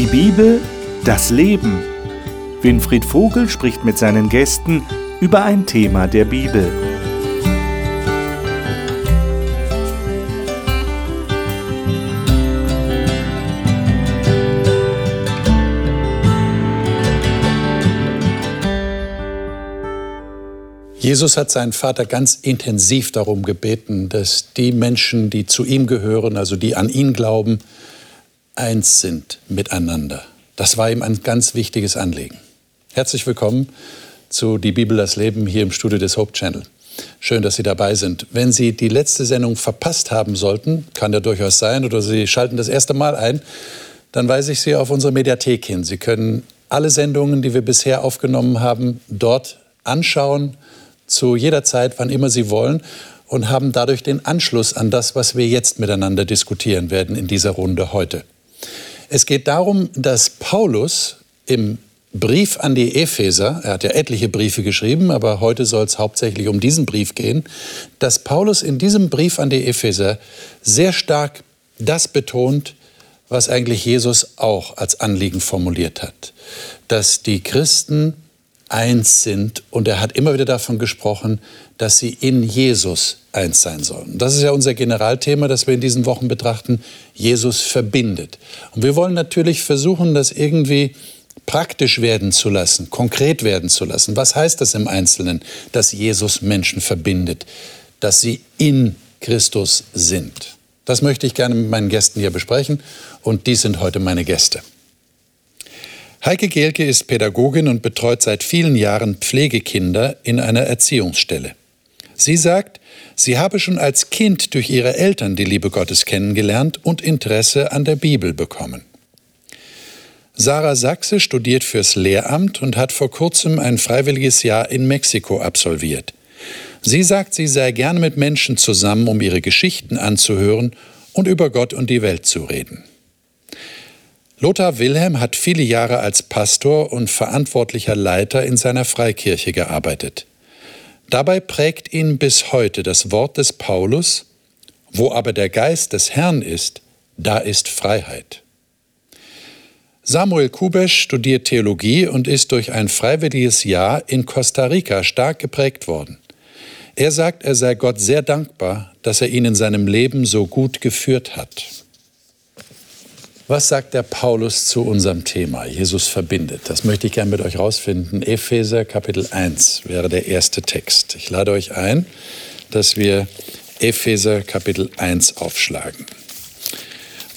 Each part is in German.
Die Bibel, das Leben. Winfried Vogel spricht mit seinen Gästen über ein Thema der Bibel. Jesus hat seinen Vater ganz intensiv darum gebeten, dass die Menschen, die zu ihm gehören, also die an ihn glauben, eins sind miteinander. Das war ihm ein ganz wichtiges Anliegen. Herzlich willkommen zu Die Bibel, das Leben hier im Studio des Hope Channel. Schön, dass Sie dabei sind. Wenn Sie die letzte Sendung verpasst haben sollten, kann ja durchaus sein, oder Sie schalten das erste Mal ein, dann weise ich Sie auf unsere Mediathek hin. Sie können alle Sendungen, die wir bisher aufgenommen haben, dort anschauen, zu jeder Zeit, wann immer Sie wollen und haben dadurch den Anschluss an das, was wir jetzt miteinander diskutieren werden in dieser Runde heute. Es geht darum, dass Paulus im Brief an die Epheser, er hat ja etliche Briefe geschrieben, aber heute soll es hauptsächlich um diesen Brief gehen, dass Paulus in diesem Brief an die Epheser sehr stark das betont, was eigentlich Jesus auch als Anliegen formuliert hat, dass die Christen eins sind. Und er hat immer wieder davon gesprochen, dass sie in Jesus eins sein sollen. Das ist ja unser Generalthema, das wir in diesen Wochen betrachten. Jesus verbindet. Und wir wollen natürlich versuchen, das irgendwie praktisch werden zu lassen, konkret werden zu lassen. Was heißt das im Einzelnen, dass Jesus Menschen verbindet, dass sie in Christus sind? Das möchte ich gerne mit meinen Gästen hier besprechen und die sind heute meine Gäste. Heike Gehlke ist Pädagogin und betreut seit vielen Jahren Pflegekinder in einer Erziehungsstelle. Sie sagt, sie habe schon als Kind durch ihre Eltern die Liebe Gottes kennengelernt und Interesse an der Bibel bekommen. Sarah Sachse studiert fürs Lehramt und hat vor kurzem ein freiwilliges Jahr in Mexiko absolviert. Sie sagt, sie sei gern mit Menschen zusammen, um ihre Geschichten anzuhören und über Gott und die Welt zu reden. Lothar Wilhelm hat viele Jahre als Pastor und verantwortlicher Leiter in seiner Freikirche gearbeitet. Dabei prägt ihn bis heute das Wort des Paulus, wo aber der Geist des Herrn ist, da ist Freiheit. Samuel Kubesch studiert Theologie und ist durch ein freiwilliges Jahr in Costa Rica stark geprägt worden. Er sagt, er sei Gott sehr dankbar, dass er ihn in seinem Leben so gut geführt hat. Was sagt der Paulus zu unserem Thema? Jesus verbindet. Das möchte ich gerne mit euch rausfinden. Epheser Kapitel 1 wäre der erste Text. Ich lade euch ein, dass wir Epheser Kapitel 1 aufschlagen.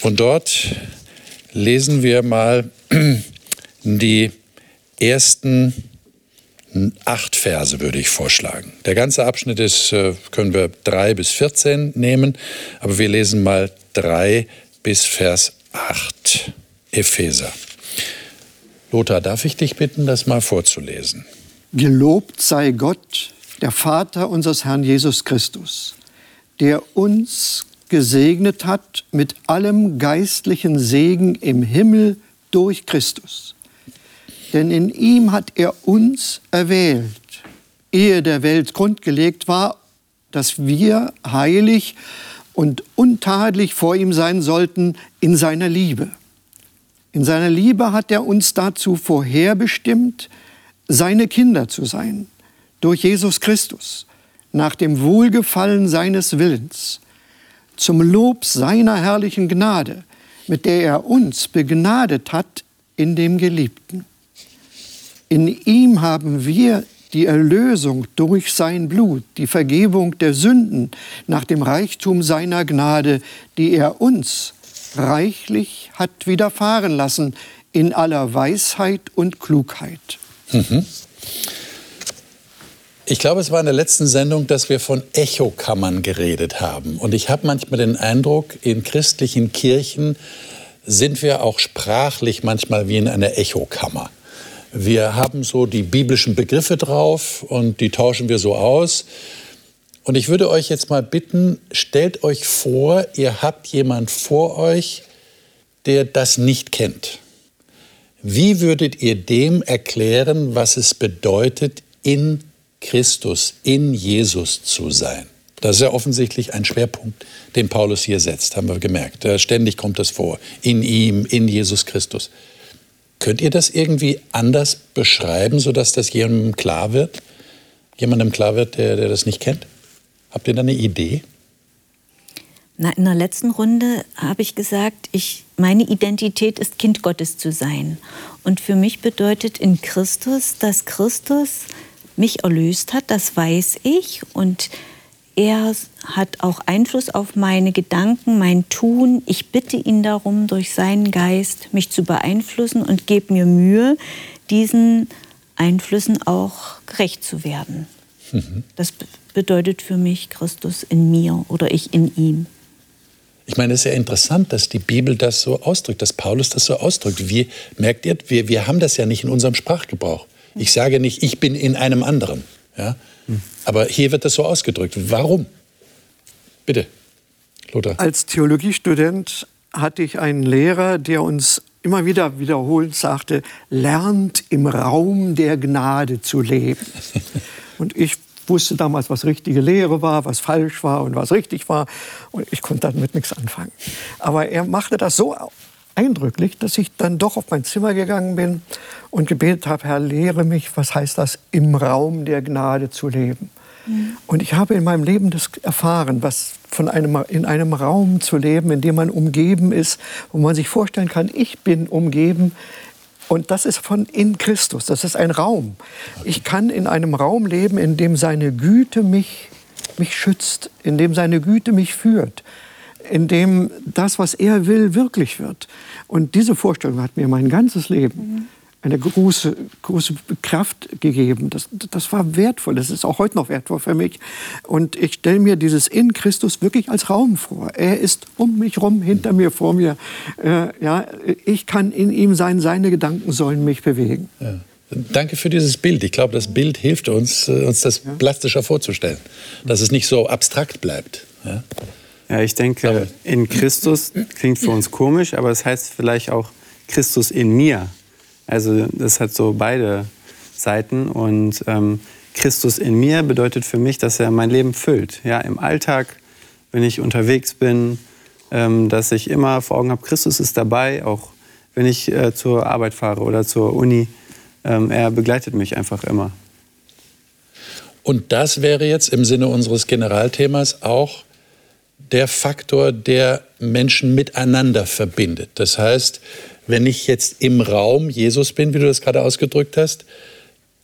Und dort lesen wir mal die ersten acht Verse, würde ich vorschlagen. Der ganze Abschnitt ist, äh, können wir drei bis 14 nehmen, aber wir lesen mal drei bis Vers 8, Epheser. Lothar, darf ich dich bitten, das mal vorzulesen? Gelobt sei Gott, der Vater unseres Herrn Jesus Christus, der uns gesegnet hat mit allem geistlichen Segen im Himmel durch Christus. Denn in ihm hat er uns erwählt, ehe der Welt grundgelegt war, dass wir heilig und untadelig vor ihm sein sollten in seiner Liebe. In seiner Liebe hat er uns dazu vorherbestimmt, seine Kinder zu sein, durch Jesus Christus, nach dem Wohlgefallen seines Willens, zum Lob seiner herrlichen Gnade, mit der er uns begnadet hat in dem Geliebten. In ihm haben wir die Erlösung durch sein Blut, die Vergebung der Sünden nach dem Reichtum seiner Gnade, die er uns reichlich hat widerfahren lassen in aller Weisheit und Klugheit. Mhm. Ich glaube, es war in der letzten Sendung, dass wir von Echokammern geredet haben. Und ich habe manchmal den Eindruck, in christlichen Kirchen sind wir auch sprachlich manchmal wie in einer Echokammer. Wir haben so die biblischen Begriffe drauf und die tauschen wir so aus. Und ich würde euch jetzt mal bitten, stellt euch vor, ihr habt jemand vor euch, der das nicht kennt. Wie würdet ihr dem erklären, was es bedeutet, in Christus, in Jesus zu sein? Das ist ja offensichtlich ein Schwerpunkt, den Paulus hier setzt, haben wir gemerkt. Ständig kommt das vor. In ihm, in Jesus Christus. Könnt ihr das irgendwie anders beschreiben, sodass das jemandem klar wird? Jemandem klar wird, der, der das nicht kennt? Habt ihr da eine Idee? Na, in der letzten Runde habe ich gesagt, ich, meine Identität ist Kind Gottes zu sein. Und für mich bedeutet in Christus, dass Christus mich erlöst hat, das weiß ich. Und er hat auch Einfluss auf meine Gedanken, mein Tun. Ich bitte ihn darum, durch seinen Geist mich zu beeinflussen und gebe mir Mühe, diesen Einflüssen auch gerecht zu werden. Mhm. Das bedeutet für mich Christus in mir oder ich in ihm. Ich meine, es ist ja interessant, dass die Bibel das so ausdrückt, dass Paulus das so ausdrückt. Wir, merkt ihr, wir, wir haben das ja nicht in unserem Sprachgebrauch. Ich sage nicht, ich bin in einem anderen. Ja? Aber hier wird das so ausgedrückt. Warum? Bitte, Lothar. Als Theologiestudent hatte ich einen Lehrer, der uns immer wieder wiederholend sagte, lernt im Raum der Gnade zu leben. Und ich wusste damals, was richtige Lehre war, was falsch war und was richtig war. Und ich konnte damit nichts anfangen. Aber er machte das so eindrücklich, dass ich dann doch auf mein Zimmer gegangen bin und gebetet habe, Herr, lehre mich, was heißt das, im Raum der Gnade zu leben. Mhm. Und ich habe in meinem Leben das erfahren, was von einem, in einem Raum zu leben, in dem man umgeben ist, wo man sich vorstellen kann, ich bin umgeben und das ist von in Christus, das ist ein Raum. Ich kann in einem Raum leben, in dem seine Güte mich, mich schützt, in dem seine Güte mich führt, in dem das, was er will, wirklich wird. Und diese Vorstellung hat mir mein ganzes Leben eine große, große Kraft gegeben. Das, das war wertvoll. Das ist auch heute noch wertvoll für mich. Und ich stelle mir dieses in Christus wirklich als Raum vor. Er ist um mich rum, hinter mir, vor mir. Äh, ja, ich kann in ihm sein. Seine Gedanken sollen mich bewegen. Ja. Danke für dieses Bild. Ich glaube, das Bild hilft uns, äh, uns das plastischer vorzustellen, dass es nicht so abstrakt bleibt. Ja, ja ich denke, in Christus klingt für uns komisch, aber es heißt vielleicht auch Christus in mir. Also das hat so beide Seiten und ähm, Christus in mir bedeutet für mich, dass er mein Leben füllt. Ja, im Alltag, wenn ich unterwegs bin, ähm, dass ich immer vor Augen habe, Christus ist dabei, auch wenn ich äh, zur Arbeit fahre oder zur Uni. Ähm, er begleitet mich einfach immer. Und das wäre jetzt im Sinne unseres Generalthemas auch der Faktor, der Menschen miteinander verbindet. Das heißt, wenn ich jetzt im Raum Jesus bin, wie du das gerade ausgedrückt hast,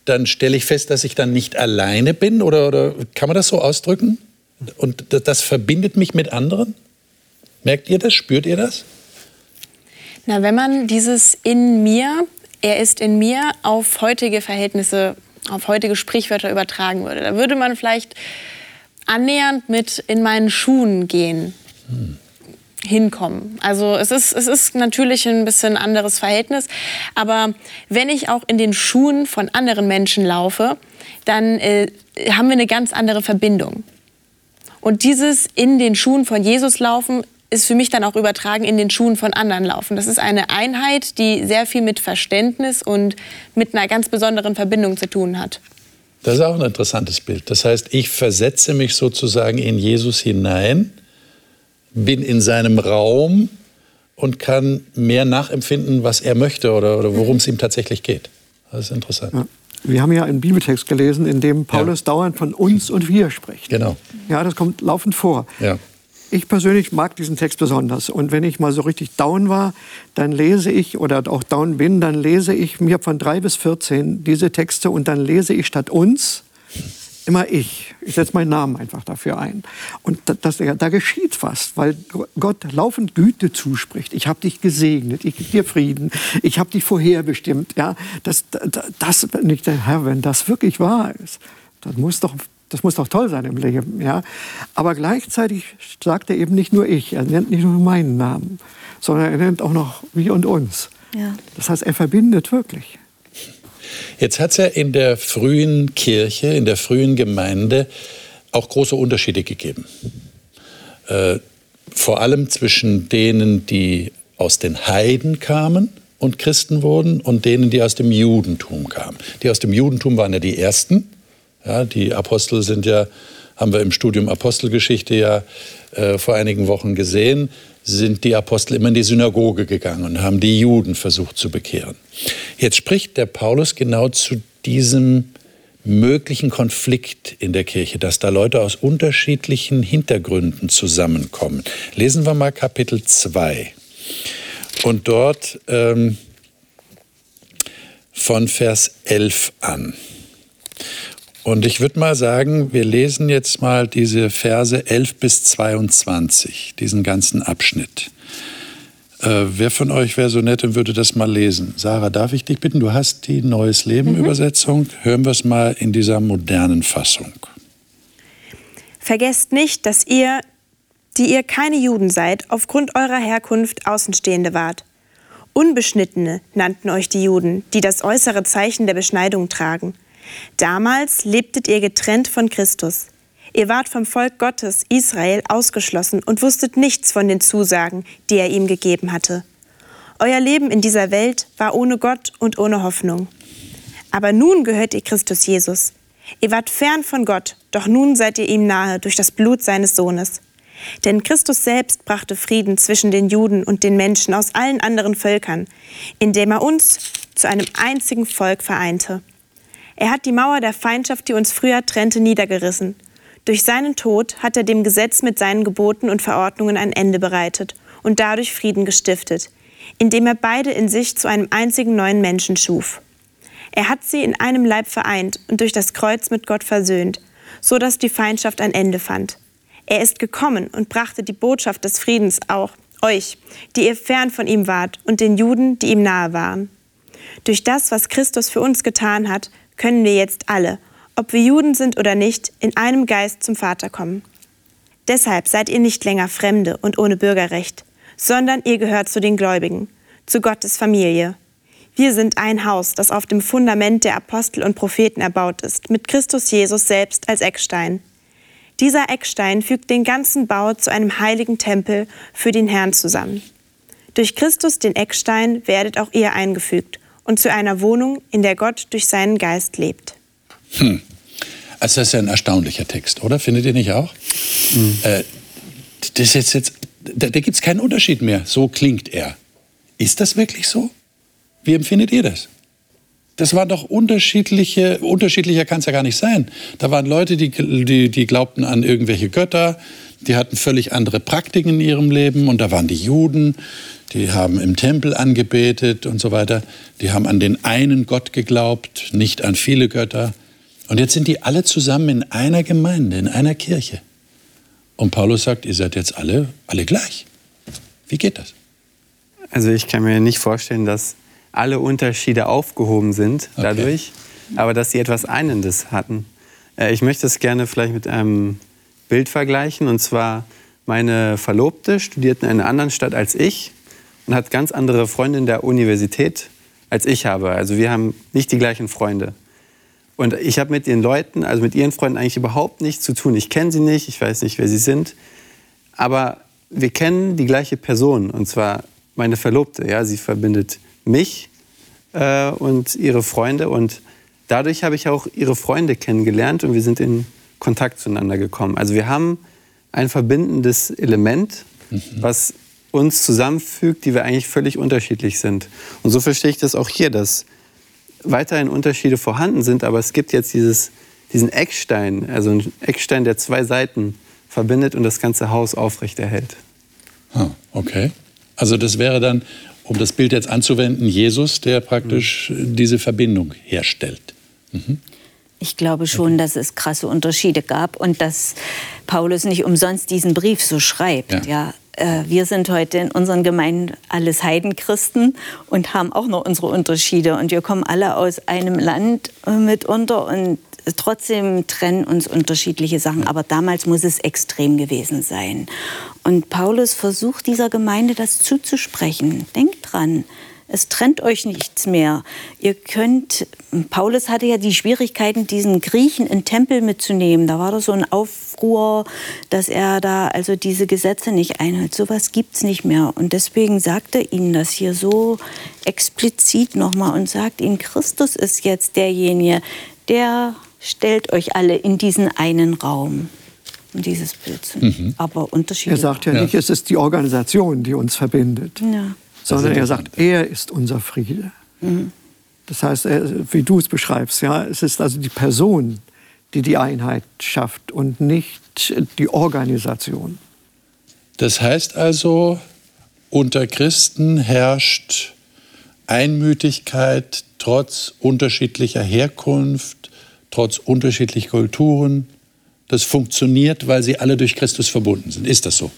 dann stelle ich fest, dass ich dann nicht alleine bin? Oder, oder kann man das so ausdrücken? Und das, das verbindet mich mit anderen? Merkt ihr das? Spürt ihr das? Na, wenn man dieses in mir, er ist in mir, auf heutige Verhältnisse, auf heutige Sprichwörter übertragen würde, da würde man vielleicht annähernd mit in meinen Schuhen gehen. Hm hinkommen. Also es ist, es ist natürlich ein bisschen anderes Verhältnis, aber wenn ich auch in den Schuhen von anderen Menschen laufe, dann äh, haben wir eine ganz andere Verbindung. Und dieses in den Schuhen von Jesus laufen ist für mich dann auch übertragen in den Schuhen von anderen laufen. Das ist eine Einheit, die sehr viel mit Verständnis und mit einer ganz besonderen Verbindung zu tun hat. Das ist auch ein interessantes Bild. Das heißt, ich versetze mich sozusagen in Jesus hinein bin in seinem Raum und kann mehr nachempfinden, was er möchte oder, oder worum es ihm tatsächlich geht. Das ist interessant. Ja. Wir haben ja einen Bibeltext gelesen, in dem Paulus ja. dauernd von uns und wir spricht. Genau. Ja, das kommt laufend vor. Ja. Ich persönlich mag diesen Text besonders. Und wenn ich mal so richtig down war, dann lese ich, oder auch down bin, dann lese ich mir von drei bis 14 diese Texte und dann lese ich statt uns immer ich. Ich setze meinen Namen einfach dafür ein. Und das, das, da geschieht was, weil Gott laufend Güte zuspricht. Ich habe dich gesegnet, ich gebe dir Frieden, ich habe dich vorherbestimmt. Ja, das, das, das, nicht der wenn das wirklich wahr ist, das muss doch das muss doch toll sein im Leben, ja. Aber gleichzeitig sagt er eben nicht nur ich, er nennt nicht nur meinen Namen, sondern er nennt auch noch wir und uns. Ja. Das heißt, er verbindet wirklich. Jetzt hat es ja in der frühen Kirche, in der frühen Gemeinde auch große Unterschiede gegeben. Äh, vor allem zwischen denen, die aus den Heiden kamen und Christen wurden und denen, die aus dem Judentum kamen. Die aus dem Judentum waren ja die Ersten. Ja, die Apostel sind ja, haben wir im Studium Apostelgeschichte ja äh, vor einigen Wochen gesehen, sind die Apostel immer in die Synagoge gegangen und haben die Juden versucht zu bekehren. Jetzt spricht der Paulus genau zu diesem möglichen Konflikt in der Kirche, dass da Leute aus unterschiedlichen Hintergründen zusammenkommen. Lesen wir mal Kapitel 2. Und dort ähm, von Vers 11 an. Und ich würde mal sagen, wir lesen jetzt mal diese Verse 11 bis 22, diesen ganzen Abschnitt. Äh, wer von euch wäre so nett und würde das mal lesen? Sarah, darf ich dich bitten? Du hast die Neues Leben mhm. Übersetzung. Hören wir es mal in dieser modernen Fassung. Vergesst nicht, dass ihr, die ihr keine Juden seid, aufgrund eurer Herkunft Außenstehende wart. Unbeschnittene nannten euch die Juden, die das äußere Zeichen der Beschneidung tragen. Damals lebtet ihr getrennt von Christus. Ihr wart vom Volk Gottes, Israel, ausgeschlossen und wusstet nichts von den Zusagen, die er ihm gegeben hatte. Euer Leben in dieser Welt war ohne Gott und ohne Hoffnung. Aber nun gehört ihr Christus Jesus. Ihr wart fern von Gott, doch nun seid ihr ihm nahe durch das Blut seines Sohnes. Denn Christus selbst brachte Frieden zwischen den Juden und den Menschen aus allen anderen Völkern, indem er uns zu einem einzigen Volk vereinte. Er hat die Mauer der Feindschaft, die uns früher trennte, niedergerissen. Durch seinen Tod hat er dem Gesetz mit seinen Geboten und Verordnungen ein Ende bereitet und dadurch Frieden gestiftet, indem er beide in sich zu einem einzigen neuen Menschen schuf. Er hat sie in einem Leib vereint und durch das Kreuz mit Gott versöhnt, so dass die Feindschaft ein Ende fand. Er ist gekommen und brachte die Botschaft des Friedens auch euch, die ihr fern von ihm wart, und den Juden, die ihm nahe waren. Durch das, was Christus für uns getan hat, können wir jetzt alle, ob wir Juden sind oder nicht, in einem Geist zum Vater kommen. Deshalb seid ihr nicht länger Fremde und ohne Bürgerrecht, sondern ihr gehört zu den Gläubigen, zu Gottes Familie. Wir sind ein Haus, das auf dem Fundament der Apostel und Propheten erbaut ist, mit Christus Jesus selbst als Eckstein. Dieser Eckstein fügt den ganzen Bau zu einem heiligen Tempel für den Herrn zusammen. Durch Christus, den Eckstein, werdet auch ihr eingefügt und zu einer Wohnung, in der Gott durch seinen Geist lebt. Hm. Also das ist ja ein erstaunlicher Text, oder? Findet ihr nicht auch? Mhm. Äh, das ist jetzt, da, da gibt es keinen Unterschied mehr. So klingt er. Ist das wirklich so? Wie empfindet ihr das? Das waren doch unterschiedliche, unterschiedlicher kann es ja gar nicht sein. Da waren Leute, die, die, die glaubten an irgendwelche Götter, die hatten völlig andere Praktiken in ihrem Leben. Und da waren die Juden, die haben im Tempel angebetet und so weiter. Die haben an den einen Gott geglaubt, nicht an viele Götter. Und jetzt sind die alle zusammen in einer Gemeinde, in einer Kirche. Und Paulus sagt, ihr seid jetzt alle, alle gleich. Wie geht das? Also ich kann mir nicht vorstellen, dass alle Unterschiede aufgehoben sind dadurch, okay. aber dass sie etwas Einendes hatten. Äh, ich möchte es gerne vielleicht mit einem Bild vergleichen. Und zwar, meine Verlobte studiert in einer anderen Stadt als ich und hat ganz andere Freunde in der Universität als ich habe. Also wir haben nicht die gleichen Freunde. Und ich habe mit den Leuten, also mit ihren Freunden eigentlich überhaupt nichts zu tun. Ich kenne sie nicht, ich weiß nicht, wer sie sind. Aber wir kennen die gleiche Person, und zwar meine Verlobte. Ja, sie verbindet mich äh, und ihre Freunde. Und dadurch habe ich auch ihre Freunde kennengelernt und wir sind in Kontakt zueinander gekommen. Also wir haben ein verbindendes Element, mhm. was uns zusammenfügt, die wir eigentlich völlig unterschiedlich sind. Und so verstehe ich das auch hier, dass weiterhin Unterschiede vorhanden sind, aber es gibt jetzt dieses, diesen Eckstein, also einen Eckstein, der zwei Seiten verbindet und das ganze Haus aufrechterhält. Ah, okay. Also das wäre dann, um das Bild jetzt anzuwenden, Jesus, der praktisch mhm. diese Verbindung herstellt. Mhm. Ich glaube schon, dass es krasse Unterschiede gab und dass Paulus nicht umsonst diesen Brief so schreibt. Ja. ja. Äh, wir sind heute in unseren Gemeinden alles Heidenchristen und haben auch noch unsere Unterschiede. Und wir kommen alle aus einem Land äh, mitunter und trotzdem trennen uns unterschiedliche Sachen. Aber damals muss es extrem gewesen sein. Und Paulus versucht dieser Gemeinde das zuzusprechen. Denkt dran, es trennt euch nichts mehr. Ihr könnt, Paulus hatte ja die Schwierigkeiten, diesen Griechen in Tempel mitzunehmen. Da war da so ein Aufruhr, dass er da also diese Gesetze nicht einhält. Sowas gibt es nicht mehr. Und deswegen sagt er ihnen das hier so explizit nochmal und sagt ihnen, Christus ist jetzt derjenige, der stellt euch alle in diesen einen Raum. um dieses Bild mhm. Aber Unterschiede. Er sagt ja, ja, nicht, es ist die Organisation, die uns verbindet, ja. Sondern er sagt, er ist unser Friede. Mhm. Das heißt, wie du es beschreibst, ja, es ist also die Person, die die Einheit schafft und nicht die Organisation. Das heißt also, unter Christen herrscht Einmütigkeit trotz unterschiedlicher Herkunft, trotz unterschiedlicher Kulturen. Das funktioniert, weil sie alle durch Christus verbunden sind. Ist das so?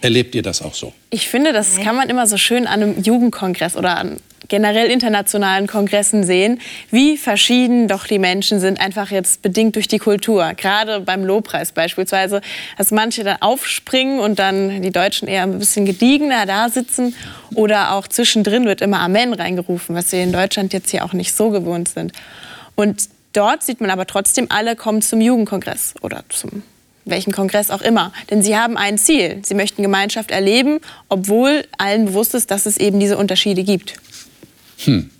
Erlebt ihr das auch so? Ich finde, das kann man immer so schön an einem Jugendkongress oder an generell internationalen Kongressen sehen, wie verschieden doch die Menschen sind, einfach jetzt bedingt durch die Kultur. Gerade beim Lobpreis beispielsweise, dass manche dann aufspringen und dann die Deutschen eher ein bisschen gediegener da sitzen. Oder auch zwischendrin wird immer Amen reingerufen, was wir in Deutschland jetzt hier auch nicht so gewohnt sind. Und dort sieht man aber trotzdem, alle kommen zum Jugendkongress oder zum welchen Kongress auch immer. Denn sie haben ein Ziel. Sie möchten Gemeinschaft erleben, obwohl allen bewusst ist, dass es eben diese Unterschiede gibt. Hm.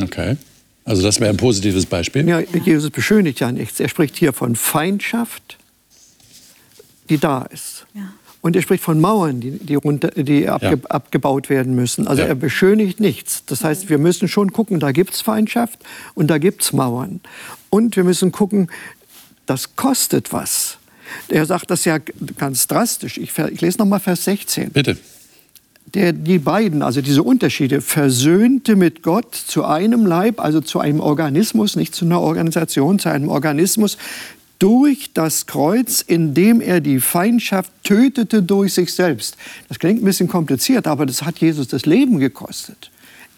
Okay. Also das wäre ein positives Beispiel. Ja, Jesus beschönigt ja nichts. Er spricht hier von Feindschaft, die da ist. Ja. Und er spricht von Mauern, die, die, runter, die abge, ja. abgebaut werden müssen. Also ja. er beschönigt nichts. Das heißt, wir müssen schon gucken, da gibt es Feindschaft und da gibt es Mauern. Und wir müssen gucken, das kostet was. Er sagt das ja ganz drastisch. Ich, ich lese noch mal Vers 16. Bitte der die beiden, also diese Unterschiede, versöhnte mit Gott zu einem Leib, also zu einem Organismus, nicht zu einer Organisation, zu einem Organismus, durch das Kreuz, indem er die Feindschaft tötete durch sich selbst. Das klingt ein bisschen kompliziert, aber das hat Jesus das Leben gekostet.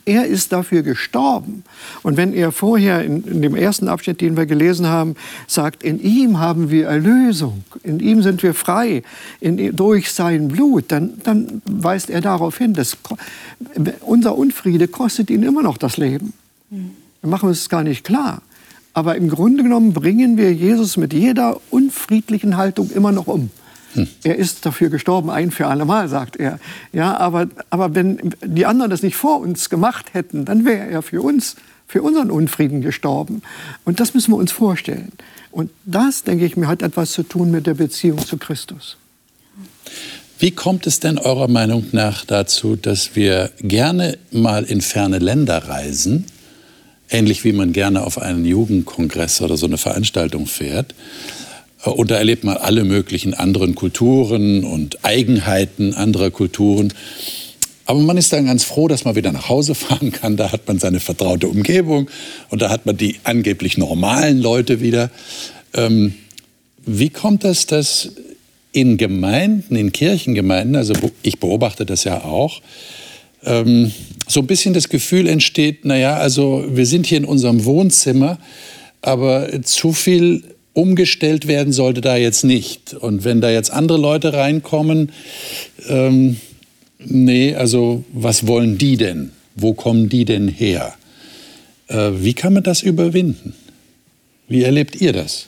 Er ist dafür gestorben. Und wenn er vorher in, in, dem ersten Abschnitt, den wir gelesen haben, sagt, in ihm haben wir Erlösung, in ihm sind wir frei, in, durch sein Blut, dann, dann weist er darauf hin, dass unser Unfriede kostet ihn immer noch das Leben. Wir machen uns das gar nicht klar. Aber im Grunde genommen bringen wir Jesus mit jeder unfriedlichen Haltung immer noch um. Hm. Er ist dafür gestorben, ein für alle Mal, sagt er. Ja, aber, aber wenn die anderen das nicht vor uns gemacht hätten, dann wäre er für uns, für unseren Unfrieden gestorben. Und das müssen wir uns vorstellen. Und das, denke ich mir, hat etwas zu tun mit der Beziehung zu Christus. Wie kommt es denn eurer Meinung nach dazu, dass wir gerne mal in ferne Länder reisen, ähnlich wie man gerne auf einen Jugendkongress oder so eine Veranstaltung fährt, und da erlebt man alle möglichen anderen Kulturen und Eigenheiten anderer Kulturen. Aber man ist dann ganz froh, dass man wieder nach Hause fahren kann. Da hat man seine vertraute Umgebung und da hat man die angeblich normalen Leute wieder. Ähm, wie kommt das, dass in Gemeinden, in Kirchengemeinden, also ich beobachte das ja auch, ähm, so ein bisschen das Gefühl entsteht, naja, also wir sind hier in unserem Wohnzimmer, aber zu viel umgestellt werden sollte da jetzt nicht. Und wenn da jetzt andere Leute reinkommen, ähm, nee, also was wollen die denn? Wo kommen die denn her? Äh, wie kann man das überwinden? Wie erlebt ihr das?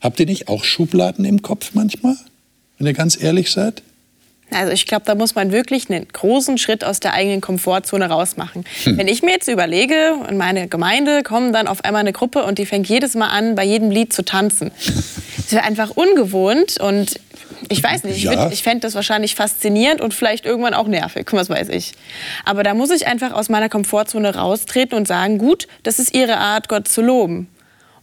Habt ihr nicht auch Schubladen im Kopf manchmal, wenn ihr ganz ehrlich seid? Also ich glaube, da muss man wirklich einen großen Schritt aus der eigenen Komfortzone rausmachen. Hm. Wenn ich mir jetzt überlege, in meine Gemeinde kommt dann auf einmal eine Gruppe und die fängt jedes Mal an, bei jedem Lied zu tanzen. Das wäre einfach ungewohnt und ich weiß nicht, ja. ich, ich fände das wahrscheinlich faszinierend und vielleicht irgendwann auch nervig, was weiß ich. Aber da muss ich einfach aus meiner Komfortzone raustreten und sagen, gut, das ist ihre Art, Gott zu loben.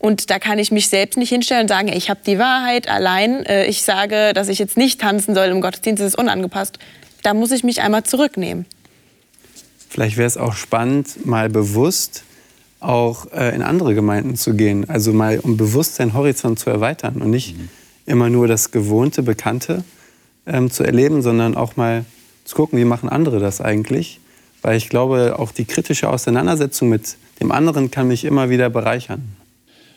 Und da kann ich mich selbst nicht hinstellen und sagen, ich habe die Wahrheit allein. Äh, ich sage, dass ich jetzt nicht tanzen soll im Gottesdienst, das ist unangepasst. Da muss ich mich einmal zurücknehmen. Vielleicht wäre es auch spannend, mal bewusst auch äh, in andere Gemeinden zu gehen. Also mal um bewusst seinen Horizont zu erweitern und nicht mhm. immer nur das Gewohnte, Bekannte ähm, zu erleben, sondern auch mal zu gucken, wie machen andere das eigentlich. Weil ich glaube, auch die kritische Auseinandersetzung mit dem anderen kann mich immer wieder bereichern.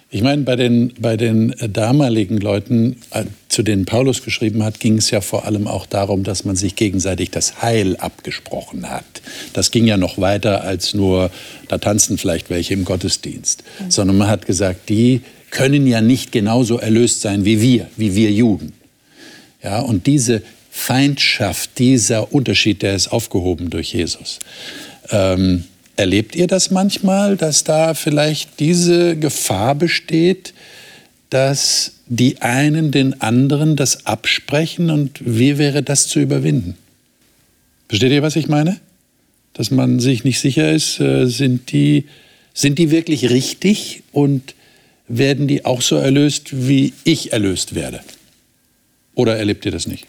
Ich meine, bei den, bei den damaligen Leuten, äh, zu denen Paulus geschrieben hat, ging es ja vor allem auch darum, dass man sich gegenseitig das Heil abgesprochen hat. Das ging ja noch weiter als nur, da tanzen vielleicht welche im Gottesdienst, mhm. sondern man hat gesagt, die können ja nicht genauso erlöst sein wie wir, wie wir Juden. Ja, und diese Feindschaft, dieser Unterschied, der ist aufgehoben durch Jesus. Ähm, Erlebt ihr das manchmal, dass da vielleicht diese Gefahr besteht, dass die einen den anderen das absprechen und wie wäre das zu überwinden? Versteht ihr, was ich meine? Dass man sich nicht sicher ist, äh, sind die, sind die wirklich richtig und werden die auch so erlöst, wie ich erlöst werde? Oder erlebt ihr das nicht?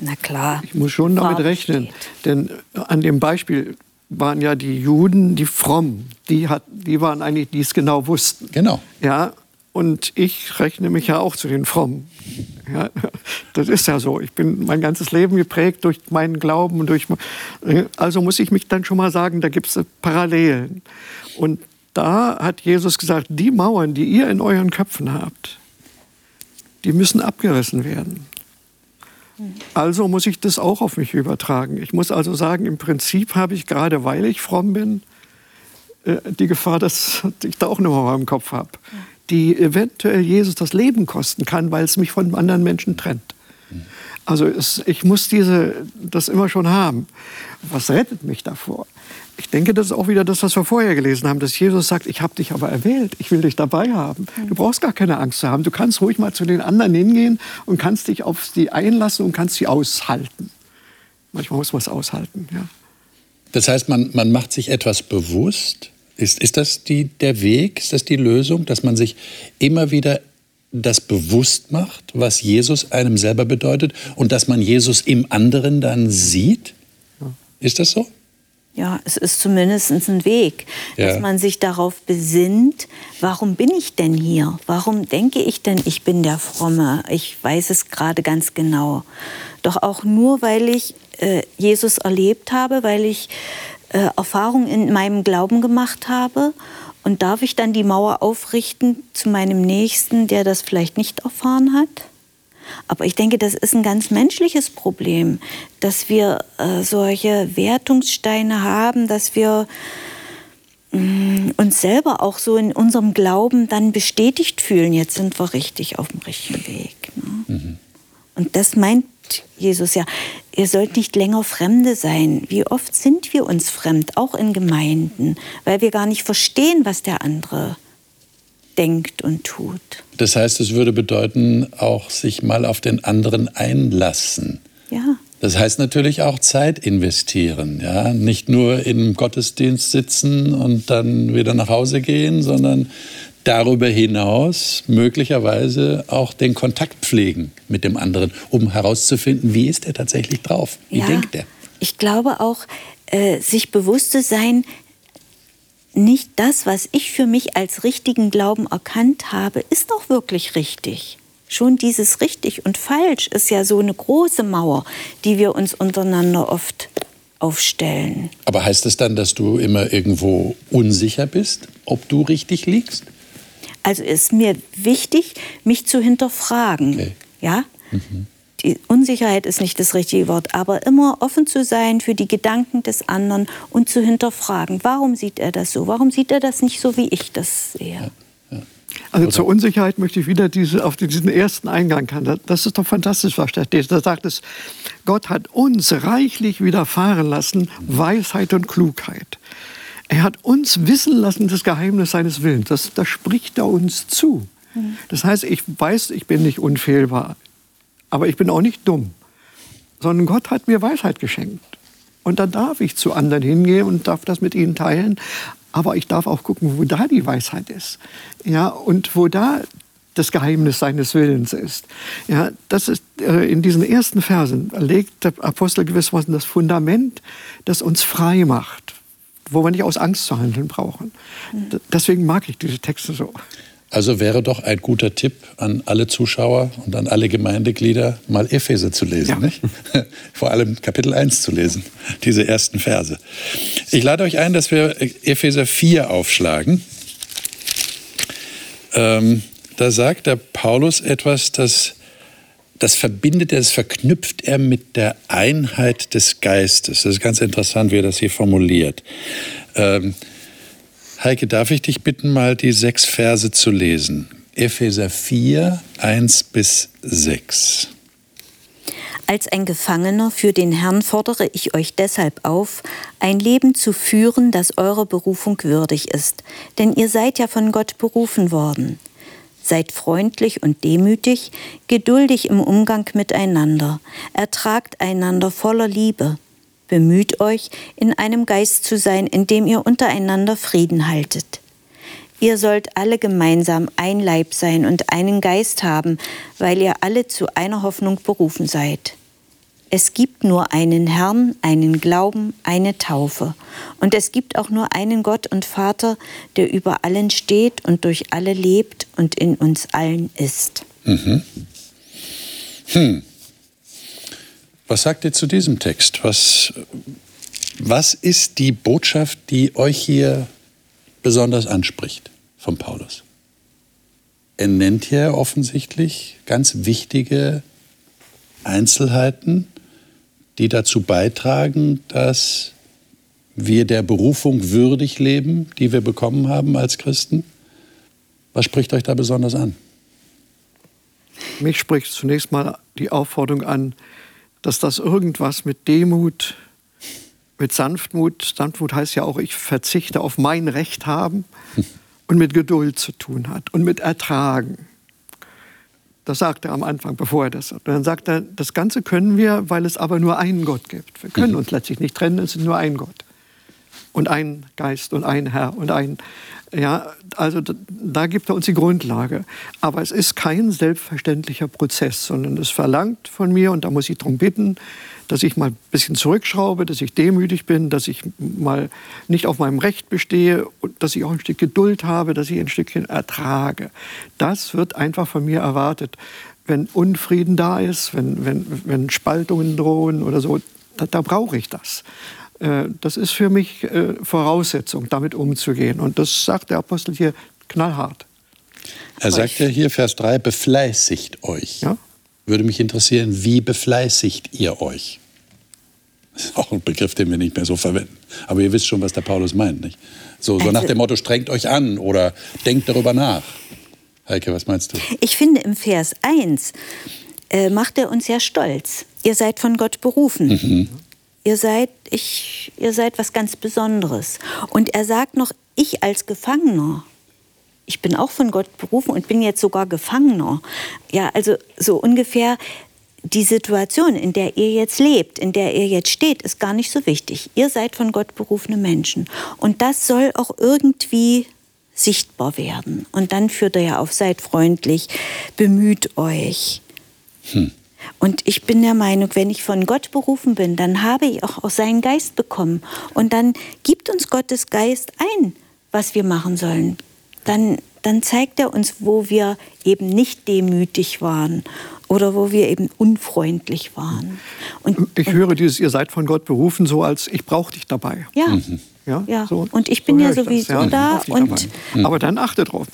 Na klar. Ich muss schon damit rechnen, steht. denn an dem Beispiel waren ja die Juden, die fromm, die, hat, die waren eigentlich, die es genau wussten. Genau. Ja, und ich rechne mich ja auch zu den Frommen. Ja, das ist ja so. Ich bin mein ganzes Leben geprägt durch meinen Glauben und durch. Also muss ich mich dann schon mal sagen, da gibt es Parallelen. Und da hat Jesus gesagt, die Mauern, die ihr in euren Köpfen habt, die müssen abgerissen werden. Also muss ich das auch auf mich übertragen. Ich muss also sagen, im Prinzip habe ich gerade, weil ich fromm bin, äh, die Gefahr, dass ich da auch eine Mauer im Kopf habe, die eventuell Jesus das Leben kosten kann, weil es mich von anderen Menschen trennt. Also es, ich muss diese, das immer schon haben. Was rettet mich davor? Ich denke, das ist auch wieder das, was wir vorher gelesen haben, dass Jesus sagt, ich habe dich aber erwählt, ich will dich dabei haben. Du brauchst gar keine Angst zu haben. Du kannst ruhig mal zu den anderen hingehen und kannst dich auf sie einlassen und kannst sie aushalten. Manchmal muss man es aushalten, ja. Das heißt, man, man macht sich etwas bewusst. Ist, ist das die, der Weg? Ist das die Lösung, dass man sich immer wieder das bewusst macht, was Jesus einem selber bedeutet und dass man Jesus im anderen dann sieht? Ist das so? Ja, es ist zumindest ein Weg, Ja. dass man sich darauf besinnt, warum bin ich denn hier? Warum denke ich denn, ich bin der Fromme? Ich weiß es gerade ganz genau. Doch auch nur, weil ich äh, Jesus erlebt habe, weil ich äh, Erfahrungen in meinem Glauben gemacht habe. Und darf ich dann die Mauer aufrichten zu meinem Nächsten, der das vielleicht nicht erfahren hat? Aber ich denke, das ist ein ganz menschliches Problem, dass wir äh, solche Wertungssteine haben, dass wir mh, uns selber auch so in unserem Glauben dann bestätigt fühlen, jetzt sind wir richtig auf dem richtigen Weg. Ne? Und das meint Jesus ja, ihr sollt nicht länger Fremde sein. Wie oft sind wir uns fremd, auch in Gemeinden, weil wir gar nicht verstehen, was der andere denkt und tut. Das heißt, es würde bedeuten, auch sich mal auf den anderen einlassen. Ja. Das heißt natürlich auch Zeit investieren, ja, nicht nur im Gottesdienst sitzen und dann wieder nach Hause gehen, sondern darüber hinaus möglicherweise auch den Kontakt pflegen mit dem anderen, um herauszufinden, wie ist er tatsächlich drauf, wie ja, denkt er. Ich glaube auch, äh, sich bewusst zu sein, nicht das, was ich für mich als richtigen Glauben erkannt habe, ist auch wirklich richtig. Schon dieses richtig und falsch ist ja so eine große Mauer, die wir uns untereinander oft aufstellen. Aber heißt es dann, dass du immer irgendwo unsicher bist, ob du richtig liegst? Also ist mir wichtig, mich zu hinterfragen. Okay. Ja? Die Unsicherheit ist nicht das richtige Wort, aber immer offen zu sein für die Gedanken des anderen und zu hinterfragen, warum sieht er das so? Warum sieht er das nicht so, wie ich das sehe? Also zur Unsicherheit möchte ich wieder diese, auf diesen ersten Eingang kann. Das ist doch fantastisch, was da steht. Da sagt es, Gott hat uns reichlich widerfahren lassen, Weisheit und Klugheit. Er hat uns wissen lassen das Geheimnis seines Willens. Das, das spricht er uns zu. Das heißt, ich weiß, ich bin nicht unfehlbar, aber ich bin auch nicht dumm, sondern Gott hat mir Weisheit geschenkt. Und dann darf ich zu anderen hingehen und darf das mit ihnen teilen. Aber ich darf auch gucken, wo da die Weisheit ist. Ja, und wo da das Geheimnis seines Willens ist. Ja, das ist äh, in diesen ersten Versen legt der Apostel gewissermaßen das Fundament, das uns frei macht, wo wir nicht aus Angst zu handeln brauchen. D deswegen mag ich diese Texte so. Also wäre doch ein guter Tipp an alle Zuschauer und an alle Gemeindeglieder, mal Epheser zu lesen. Ja. Nicht? Vor allem Kapitel 1 zu lesen, diese ersten Verse. Ich lade euch ein, dass wir Epheser 4 aufschlagen. Ähm, da sagt der Paulus etwas, das, das verbindet er, das verknüpft er mit der Einheit des Geistes. Das ist ganz interessant, wie er das hier formuliert. Ähm, Heike, darf ich dich bitten, mal die sechs Verse zu lesen? Epheser 4, 1 bis 6. Als ein Gefangener für den Herrn fordere ich euch deshalb auf, ein Leben zu führen, das eurer Berufung würdig ist. Denn ihr seid ja von Gott berufen worden. Seid freundlich und demütig, geduldig im Umgang miteinander, ertragt einander voller Liebe. Bemüht euch, in einem Geist zu sein, in dem ihr untereinander Frieden haltet. Ihr sollt alle gemeinsam ein Leib sein und einen Geist haben, weil ihr alle zu einer Hoffnung berufen seid. Es gibt nur einen Herrn, einen Glauben, eine Taufe. Und es gibt auch nur einen Gott und Vater, der über allen steht und durch alle lebt und in uns allen ist. Mhm. Hm. Was sagt ihr zu diesem Text? Was, was ist die Botschaft, die euch hier besonders anspricht von Paulus? Er nennt hier offensichtlich ganz wichtige Einzelheiten, die dazu beitragen, dass wir der Berufung würdig leben, die wir bekommen haben als Christen? Was spricht euch da besonders an? Mich spricht zunächst mal die Aufforderung an, dass das irgendwas mit Demut, mit Sanftmut, Sanftmut heißt ja auch, ich verzichte auf mein Recht haben, und mit Geduld zu tun hat und mit Ertragen. Das sagt er am Anfang, bevor er das sagt. Und dann sagt er, das Ganze können wir, weil es aber nur einen Gott gibt. Wir können mhm. uns letztlich nicht trennen, es ist nur ein Gott. Und ein Geist und ein Herr und ein, ja, also da, gibt er uns die Grundlage. Aber es ist kein selbstverständlicher Prozess, sondern es verlangt von mir, und da muss ich darum bitten, dass ich mal ein bisschen zurückschraube, dass ich demütig bin, dass ich mal nicht auf meinem Recht bestehe und dass ich auch ein Stück Geduld habe, dass ich ein Stückchen ertrage. Das wird einfach von mir erwartet. Wenn Unfrieden da ist, wenn, wenn, wenn Spaltungen drohen oder so, da, da brauche ich das. Äh, das ist für mich äh, Voraussetzung, damit umzugehen. Und das sagt der Apostel hier knallhart. Er sagt ja hier, Vers 3, befleißigt euch. Ja? Würde mich interessieren, wie befleißigt ihr euch? Das ist auch ein Begriff, den wir nicht mehr so verwenden. Aber ihr wisst schon, was der Paulus meint, nicht? So, so nach also dem Motto, strengt euch an oder denkt darüber nach. Heike, was meinst du? Ich finde, im Vers 1 äh, macht er uns ja stolz. Ihr seid von Gott berufen. Mhm. Ihr seid, ich, ihr seid was ganz Besonderes. Und er sagt noch, ich als Gefangener, ich bin auch von Gott berufen und bin jetzt sogar Gefangener. Ja, also so ungefähr die Situation, in der ihr jetzt lebt, in der ihr jetzt steht, ist gar nicht so wichtig. Ihr seid von Gott berufene Menschen. Und das soll auch irgendwie sichtbar werden. Und dann führt er ja auf, seid freundlich, bemüht euch. Hm. Und ich bin der Meinung, wenn ich von Gott berufen bin, dann habe ich auch, auch seinen Geist bekommen. Und dann gibt uns Gottes Geist ein, was wir machen sollen. Dann, dann zeigt er uns, wo wir eben nicht demütig waren oder wo wir eben unfreundlich waren. Und, ich höre dieses, ihr seid von Gott berufen, so als ich brauche dich dabei. Ja. Mhm. Ja, ja. So, und ich bin so ja sowieso ja, da. Und mhm. Aber dann achte drauf,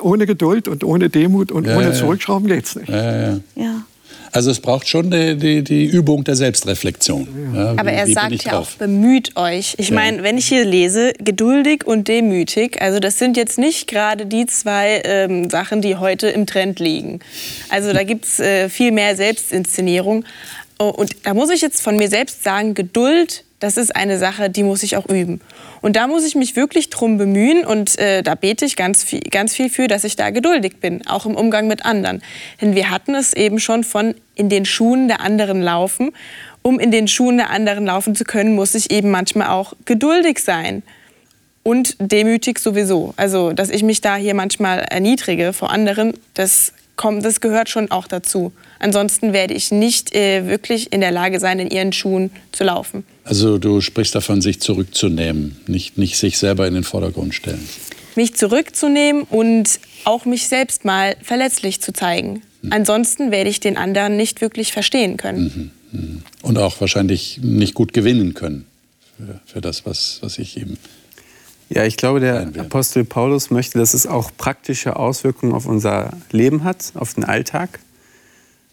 ohne Geduld und ohne Demut und ja, ohne Zurückschrauben geht's nicht. ja. ja. Also es braucht schon die, die, die Übung der Selbstreflexion. Ja, Aber wie, er wie sagt ja auch, bemüht euch. Ich ja. meine, wenn ich hier lese, geduldig und demütig, also das sind jetzt nicht gerade die zwei ähm, Sachen, die heute im Trend liegen. Also da gibt es äh, viel mehr Selbstinszenierung. Oh, und da muss ich jetzt von mir selbst sagen, Geduld, das ist eine Sache, die muss ich auch üben. Und da muss ich mich wirklich drum bemühen und äh, da bete ich ganz viel, ganz viel für, dass ich da geduldig bin, auch im Umgang mit anderen. Denn wir hatten es eben schon von in den Schuhen der anderen laufen. Um in den Schuhen der anderen laufen zu können, muss ich eben manchmal auch geduldig sein. Und demütig sowieso. Also, dass ich mich da hier manchmal erniedrige vor anderen, das, kommt, das gehört schon auch dazu. Ansonsten werde ich nicht äh, wirklich in der Lage sein, in ihren Schuhen zu laufen. Also du sprichst davon, sich zurückzunehmen, nicht, nicht sich selber in den Vordergrund stellen. Mich zurückzunehmen und auch mich selbst mal verletzlich zu zeigen. Mhm. Ansonsten werde ich den anderen nicht wirklich verstehen können. Mhm. Mhm. Und auch wahrscheinlich nicht gut gewinnen können für, für das, was, was ich ihm ja, ich glaube, der Apostel Paulus möchte, dass es auch praktische Auswirkungen auf unser Leben hat, auf den Alltag.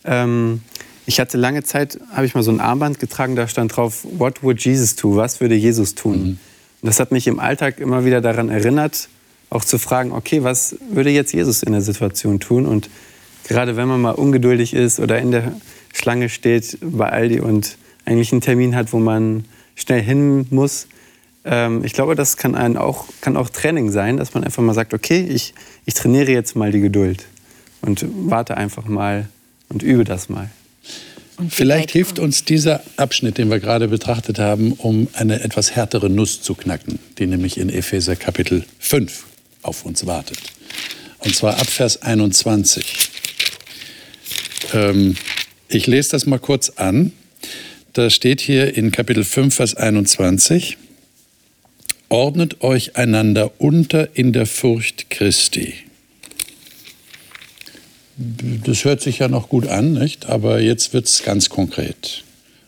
Ähm, ich hatte lange Zeit, habe ich mal so ein Armband getragen, da stand drauf, What would Jesus do? Was würde Jesus tun? Mhm. Und das hat mich im Alltag immer wieder daran erinnert, auch zu fragen, okay, was würde jetzt Jesus in der Situation tun? Und gerade wenn man mal ungeduldig ist oder in der Schlange steht bei Aldi und eigentlich einen Termin hat, wo man schnell hin muss, ähm, ich glaube, das kann, einen auch, kann auch Training sein, dass man einfach mal sagt, okay, ich, ich trainiere jetzt mal die Geduld. Und warte einfach mal und übe das mal. Vielleicht hilft uns dieser Abschnitt, den wir gerade betrachtet haben, um eine etwas härtere Nuss zu knacken, die nämlich in Epheser Kapitel 5 auf uns wartet. Und zwar ab Vers 21. Ähm, ich lese das mal kurz an. Da steht hier in Kapitel 5, Vers 21, ordnet euch einander unter in der Furcht Christi. Das hört sich ja noch gut an, nicht? aber jetzt wird es ganz konkret.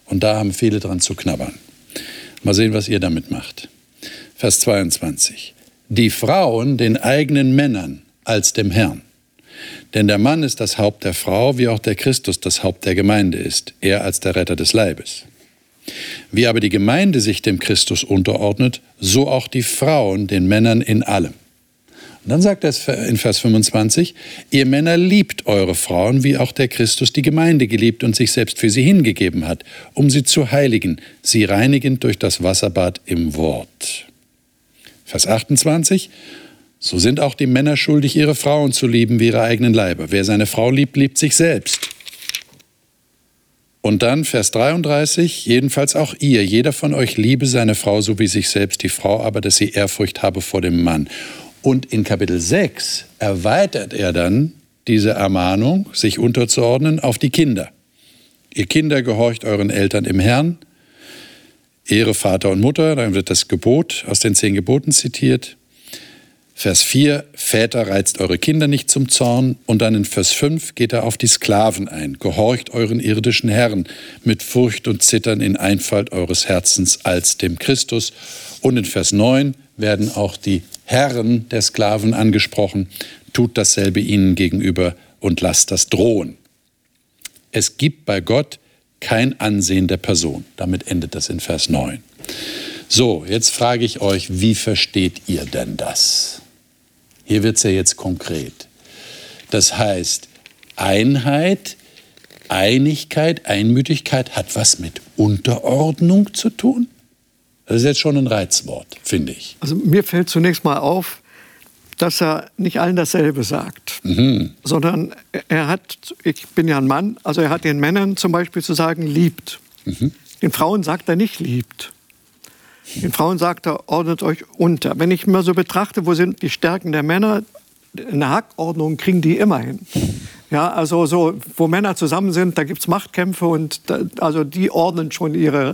Und da haben viele dran zu knabbern. Mal sehen, was ihr damit macht. Vers 22. Die Frauen den eigenen Männern als dem Herrn. Denn der Mann ist das Haupt der Frau, wie auch der Christus das Haupt der Gemeinde ist, er als der Retter des Leibes. Wie aber die Gemeinde sich dem Christus unterordnet, so auch die Frauen den Männern in allem. Und dann sagt er in Vers 25, ihr Männer liebt eure Frauen, wie auch der Christus die Gemeinde geliebt und sich selbst für sie hingegeben hat, um sie zu heiligen, sie reinigend durch das Wasserbad im Wort. Vers 28, so sind auch die Männer schuldig, ihre Frauen zu lieben wie ihre eigenen Leiber. Wer seine Frau liebt, liebt sich selbst. Und dann Vers 33, jedenfalls auch ihr, jeder von euch liebe seine Frau so wie sich selbst, die Frau aber, dass sie Ehrfurcht habe vor dem Mann. Und in Kapitel 6 erweitert er dann diese Ermahnung, sich unterzuordnen, auf die Kinder. Ihr Kinder gehorcht euren Eltern im Herrn, Ehre Vater und Mutter, dann wird das Gebot aus den zehn Geboten zitiert. Vers 4, Väter reizt eure Kinder nicht zum Zorn. Und dann in Vers 5 geht er auf die Sklaven ein. Gehorcht euren irdischen Herren mit Furcht und Zittern in Einfalt eures Herzens als dem Christus. Und in Vers 9 werden auch die Herren der Sklaven angesprochen, tut dasselbe ihnen gegenüber und lasst das drohen. Es gibt bei Gott kein Ansehen der Person. Damit endet das in Vers 9. So, jetzt frage ich euch, wie versteht ihr denn das? Hier wird es ja jetzt konkret. Das heißt, Einheit, Einigkeit, Einmütigkeit hat was mit Unterordnung zu tun? Das ist jetzt schon ein Reizwort, finde ich. Also mir fällt zunächst mal auf, dass er nicht allen dasselbe sagt, mhm. sondern er hat, ich bin ja ein Mann, also er hat den Männern zum Beispiel zu sagen, liebt. Mhm. Den Frauen sagt er nicht, liebt. Den Frauen sagt er, ordnet euch unter. Wenn ich mir so betrachte, wo sind die Stärken der Männer, eine Hackordnung kriegen die immer hin. Ja, also so, wo Männer zusammen sind, da gibt es Machtkämpfe und da, also die ordnen schon ihre,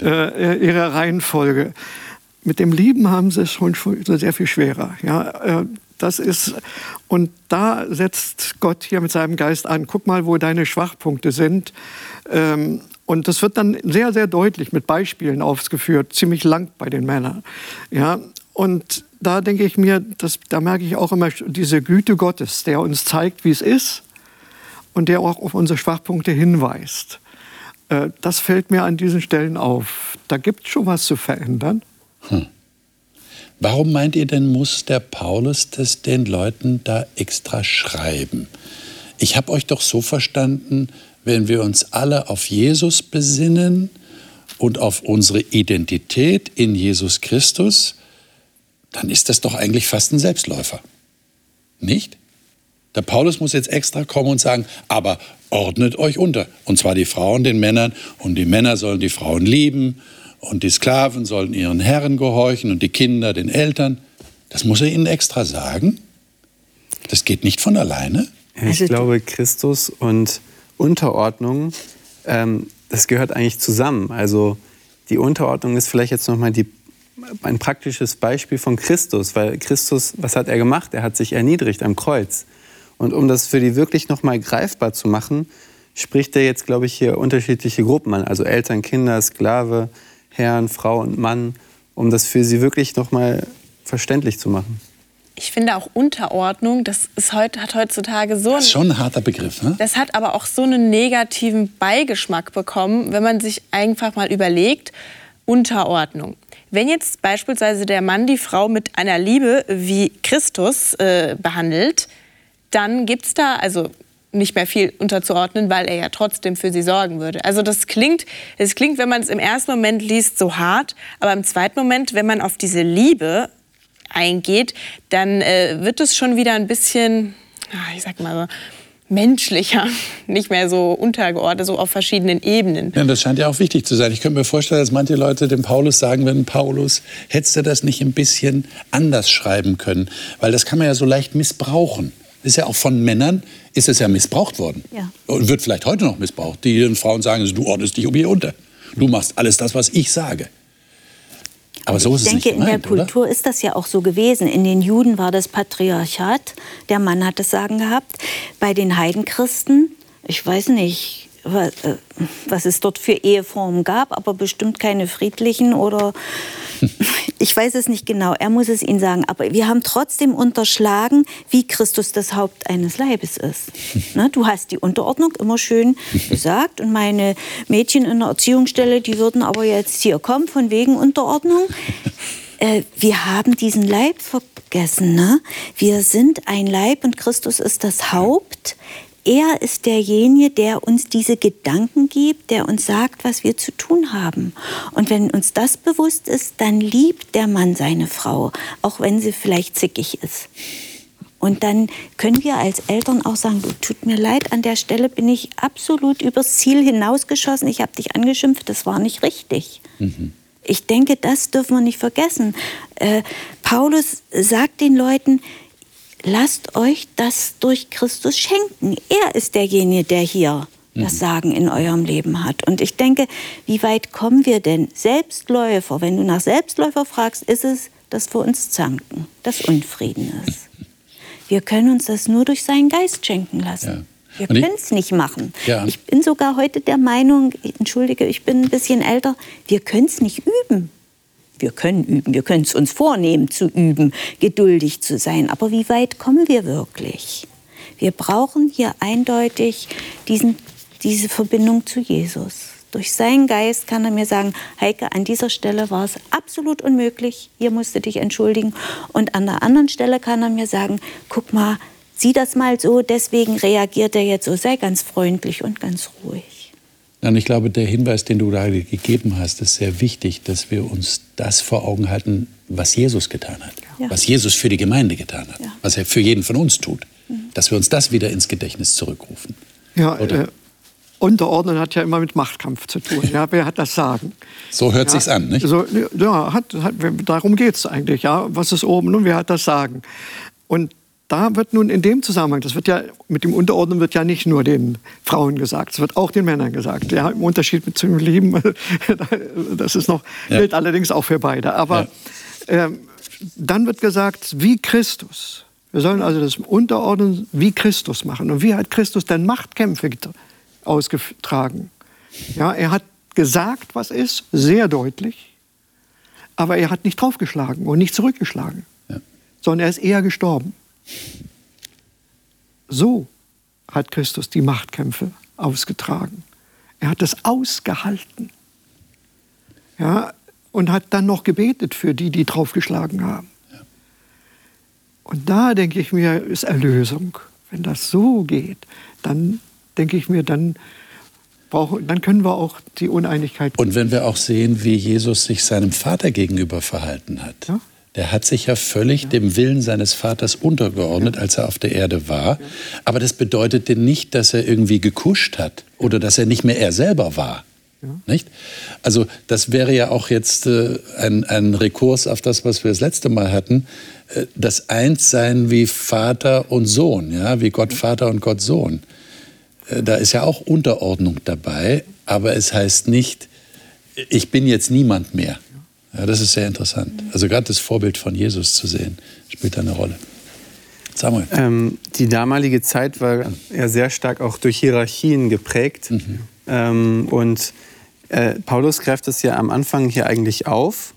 äh, ihre Reihenfolge. Mit dem Lieben haben sie es schon sehr viel schwerer. Ja, äh, das ist, und da setzt Gott hier mit seinem Geist an. Guck mal, wo deine Schwachpunkte sind. Ähm, und das wird dann sehr, sehr deutlich mit Beispielen aufgeführt, ziemlich lang bei den Männern. Ja, und da denke ich mir, das, da merke ich auch immer diese Güte Gottes, der uns zeigt, wie es ist und der auch auf unsere Schwachpunkte hinweist. Äh, das fällt mir an diesen Stellen auf. Da gibt es schon was zu verändern. Hm. Warum meint ihr denn, muss der Paulus das den Leuten da extra schreiben? Ich habe euch doch so verstanden, wenn wir uns alle auf Jesus besinnen und auf unsere Identität in Jesus Christus, dann ist das doch eigentlich fast ein Selbstläufer. Nicht? Der Paulus muss jetzt extra kommen und sagen, aber ordnet euch unter. Und zwar die Frauen den Männern und die Männer sollen die Frauen lieben und die Sklaven sollen ihren Herren gehorchen und die Kinder den Eltern. Das muss er ihnen extra sagen. Das geht nicht von alleine. Ich also glaube, Christus und Unterordnung, ähm, das gehört eigentlich zusammen. Also die Unterordnung ist vielleicht jetzt nochmal die ein praktisches Beispiel von Christus, weil Christus, was hat er gemacht? Er hat sich erniedrigt am Kreuz. Und um das für die wirklich nochmal greifbar zu machen, spricht er jetzt, glaube ich, hier unterschiedliche Gruppen an, also Eltern, Kinder, Sklave, Herrn, Frau und Mann, um das für sie wirklich nochmal verständlich zu machen. Ich finde auch Unterordnung, das ist heute, hat heutzutage so Das ist schon ein harter Begriff, ne? Das hat aber auch so einen negativen Beigeschmack bekommen, wenn man sich einfach mal überlegt, Unterordnung. Wenn jetzt beispielsweise der Mann die Frau mit einer Liebe wie Christus äh, behandelt, dann gibt es da also nicht mehr viel unterzuordnen, weil er ja trotzdem für sie sorgen würde. Also das klingt, es klingt, wenn man es im ersten Moment liest, so hart, aber im zweiten Moment, wenn man auf diese Liebe eingeht, dann äh, wird es schon wieder ein bisschen, ach, ich sag mal so, menschlicher, nicht mehr so untergeordnet, so auf verschiedenen Ebenen. Ja, das scheint ja auch wichtig zu sein. Ich könnte mir vorstellen, dass manche Leute dem Paulus sagen würden, Paulus, hättest du das nicht ein bisschen anders schreiben können? Weil das kann man ja so leicht missbrauchen. Ist ja auch von Männern, ist es ja missbraucht worden. Ja. Und wird vielleicht heute noch missbraucht. Die den Frauen sagen, du ordnest dich um hier unter. Du machst alles das, was ich sage. Aber so ist ich es denke, nicht gemeint, in der Kultur oder? ist das ja auch so gewesen. In den Juden war das Patriarchat, der Mann hat das Sagen gehabt. Bei den Heidenchristen, ich weiß nicht, äh, was es dort für Eheformen gab, aber bestimmt keine friedlichen oder ich weiß es nicht genau, er muss es Ihnen sagen. Aber wir haben trotzdem unterschlagen, wie Christus das Haupt eines Leibes ist. Ne, du hast die Unterordnung immer schön gesagt und meine Mädchen in der Erziehungsstelle, die würden aber jetzt hier kommen von wegen Unterordnung. Äh, wir haben diesen Leib vergessen. Ne? Wir sind ein Leib und Christus ist das Haupt. Er ist derjenige, der uns diese Gedanken gibt, der uns sagt, was wir zu tun haben. Und wenn uns das bewusst ist, dann liebt der Mann seine Frau, auch wenn sie vielleicht zickig ist. Und dann können wir als Eltern auch sagen, du tut mir leid, an der Stelle bin ich absolut übers Ziel hinausgeschossen, ich habe dich angeschimpft, das war nicht richtig. Ich denke, das dürfen wir nicht vergessen. Äh, Paulus sagt den Leuten, lasst euch das durch Christus schenken. Er ist derjenige, der hier das Sagen in eurem Leben hat. Und ich denke, wie weit kommen wir denn? Selbstläufer, wenn du nach Selbstläufer fragst, ist es, dass wir uns zanken, dass Unfrieden ist. Wir können uns das nur durch seinen Geist schenken lassen. Ja. Wir können es nicht machen. Ja. Ich bin sogar heute der Meinung, entschuldige, ich bin ein bisschen älter, wir können es nicht üben. Wir können üben, wir können es uns vornehmen zu üben, geduldig zu sein. Aber wie weit kommen wir wirklich? Wir brauchen hier eindeutig diesen, diese Verbindung zu Jesus. Durch seinen Geist kann er mir sagen, Heike, an dieser Stelle war es absolut unmöglich, hier musst du dich entschuldigen. Und an der anderen Stelle kann er mir sagen, guck mal, sieh das mal so, deswegen reagiert er jetzt so, sei ganz freundlich und ganz ruhig. Und ich glaube, der Hinweis, den du da gegeben hast, ist sehr wichtig, dass wir uns das vor Augen halten, was Jesus getan hat. Ja. Was Jesus für die Gemeinde getan hat. Ja. Mhm. Was er für jeden von uns tut. Dass wir uns das wieder ins Gedächtnis zurückrufen. Ja, Oder? äh, Unterordnen hat ja immer mit Machtkampf zu tun. Ja, wer hat das Sagen? So hört ja, sich's an, nicht? So, ja, hat, hat, darum geht es eigentlich. Ja, was ist oben und wer hat das Sagen? Und da wird nun in dem Zusammenhang, das wird ja mit dem Unterordnen wird ja nicht nur den Frauen gesagt, es wird auch den Männern gesagt. Ja, im Unterschied mit zum Lieben, das ist noch Ja. gilt allerdings auch für beide. Aber ähm, dann wird gesagt, wie Christus. Wir sollen also das Unterordnen wie Christus machen. Und wie hat Christus denn Machtkämpfe get- ausgetragen? Ja, er hat gesagt, was ist, sehr deutlich, aber er hat nicht draufgeschlagen und nicht zurückgeschlagen, Ja. sondern er ist eher gestorben. So hat Christus die Machtkämpfe ausgetragen. Er hat es ausgehalten. Ja, und hat dann noch gebetet für die, die draufgeschlagen haben. Und da denke ich mir, ist Erlösung. Wenn das so geht, dann denke ich mir, dann, brauchen, dann können wir auch die Uneinigkeit. Und wenn wir auch sehen, wie Jesus sich seinem Vater gegenüber verhalten hat. Ja. Der hat sich ja völlig dem Willen seines Vaters untergeordnet, als er auf der Erde war. Aber das bedeutete nicht, dass er irgendwie gekuscht hat oder dass er nicht mehr er selber war. Nicht? Also das wäre ja auch jetzt äh, ein, ein Rekurs auf das, was wir das letzte Mal hatten. Äh, das Einssein wie Vater und Sohn, ja, wie Gott Vater und Gott Sohn. Äh, da ist ja auch Unterordnung dabei, aber es heißt nicht, ich bin jetzt niemand mehr. Ja, das ist sehr interessant. Also gerade das Vorbild von Jesus zu sehen, spielt da eine Rolle. Samuel. Ähm, die damalige Zeit war ja sehr stark auch durch Hierarchien geprägt. Ähm, und äh, Paulus greift es ja am Anfang hier eigentlich auf,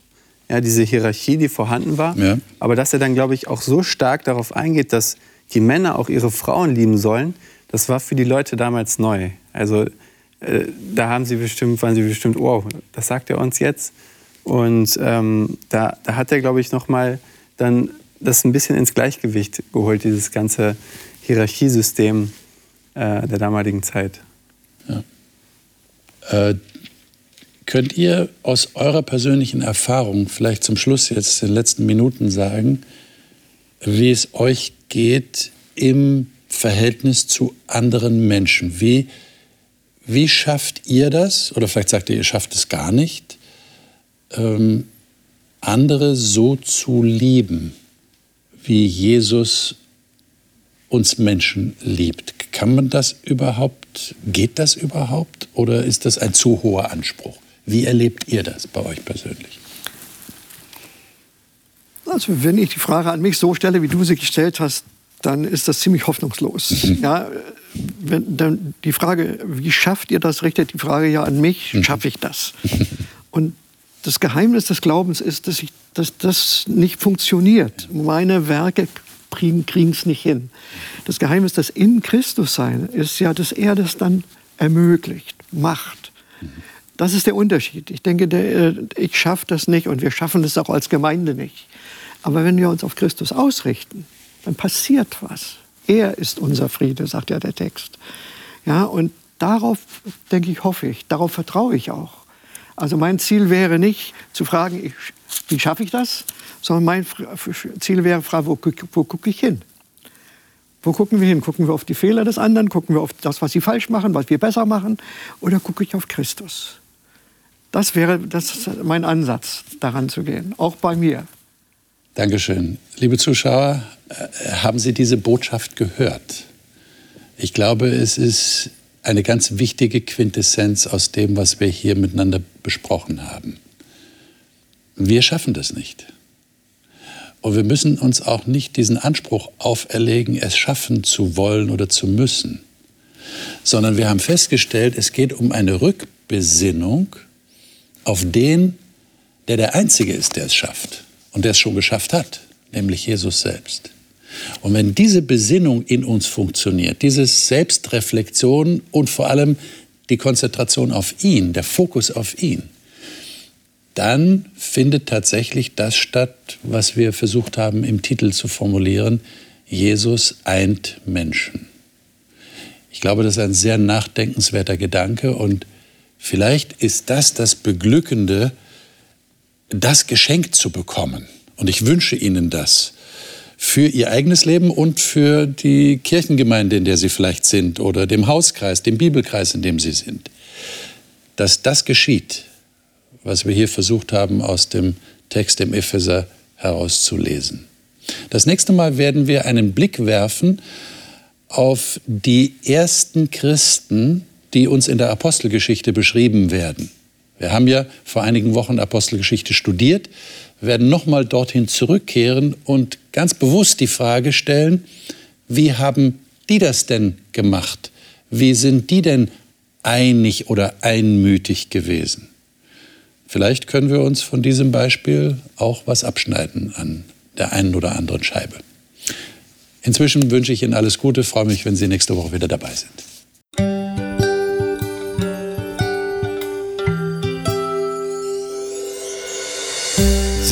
ja, diese Hierarchie, die vorhanden war. Ja. Aber dass er dann, glaube ich, auch so stark darauf eingeht, dass die Männer auch ihre Frauen lieben sollen, das war für die Leute damals neu. Also äh, da haben sie bestimmt, waren sie bestimmt, wow, das sagt er uns jetzt. Und ähm, da, da hat er, glaube ich, noch mal dann das ein bisschen ins Gleichgewicht geholt, dieses ganze Hierarchiesystem äh, der damaligen Zeit. Äh, könnt ihr aus eurer persönlichen Erfahrung vielleicht zum Schluss jetzt in den letzten Minuten sagen, wie es euch geht im Verhältnis zu anderen Menschen. Wie, wie schafft ihr das? Oder vielleicht sagt ihr, ihr schafft es gar nicht, ähm, andere so zu lieben, wie Jesus uns Menschen liebt. Kann man das überhaupt, geht das überhaupt oder ist das ein zu hoher Anspruch? Wie erlebt ihr das bei euch persönlich? Also wenn ich die Frage an mich so stelle, wie du sie gestellt hast, dann ist das ziemlich hoffnungslos. Mhm. Ja, wenn, dann die Frage, wie schafft ihr das, richtet die Frage ja an mich, mhm. schaffe ich das? Und das Geheimnis des Glaubens ist, dass, ich, dass das nicht funktioniert. Meine Werke kriegen es nicht hin. Das Geheimnis des in Christus sein ist ja, dass er das dann ermöglicht, macht. Das ist der Unterschied. Ich denke, der, äh, ich schaffe das nicht und wir schaffen das auch als Gemeinde nicht. Aber wenn wir uns auf Christus ausrichten, dann passiert was. Er ist unser Friede, sagt ja der Text. Ja, und darauf, denke ich, hoffe ich, darauf vertraue ich auch. Also mein Ziel wäre nicht zu fragen, ich, wie schaffe ich das, sondern mein Ziel wäre, fragen, wo, wo gucke ich hin? Wo gucken wir hin? Gucken wir auf die Fehler des anderen? Gucken wir auf das, was sie falsch machen, was wir besser machen? Oder gucke ich auf Christus? Das wäre das mein Ansatz, daran zu gehen, auch bei mir. Dankeschön. Liebe Zuschauer, äh, haben Sie diese Botschaft gehört? Ich glaube, es ist eine ganz wichtige Quintessenz aus dem, was wir hier miteinander besprochen haben. Wir schaffen das nicht. Und wir müssen uns auch nicht diesen Anspruch auferlegen, es schaffen zu wollen oder zu müssen, sondern wir haben festgestellt, es geht um eine Rückbesinnung auf den, der der Einzige ist, der es schafft und der es schon geschafft hat, nämlich Jesus selbst. Und wenn diese Besinnung in uns funktioniert, diese Selbstreflexion und vor allem die Konzentration auf ihn, der Fokus auf ihn, dann findet tatsächlich das statt, was wir versucht haben im Titel zu formulieren, Jesus eint Menschen. Ich glaube, das ist ein sehr nachdenkenswerter Gedanke und vielleicht ist das das Beglückende, das Geschenk zu bekommen. Und ich wünsche Ihnen das für Ihr eigenes Leben und für die Kirchengemeinde, in der Sie vielleicht sind, oder dem Hauskreis, dem Bibelkreis, in dem Sie sind. Dass das geschieht, was wir hier versucht haben, aus dem Text im Epheser herauszulesen. Das nächste Mal werden wir einen Blick werfen auf die ersten Christen, die uns in der Apostelgeschichte beschrieben werden. Wir haben ja vor einigen Wochen Apostelgeschichte studiert, werden nochmal dorthin zurückkehren und ganz bewusst die Frage stellen, wie haben die das denn gemacht? Wie sind die denn einig oder einmütig gewesen? Vielleicht können wir uns von diesem Beispiel auch was abschneiden an der einen oder anderen Scheibe. Inzwischen wünsche ich Ihnen alles Gute, freue mich, wenn Sie nächste Woche wieder dabei sind.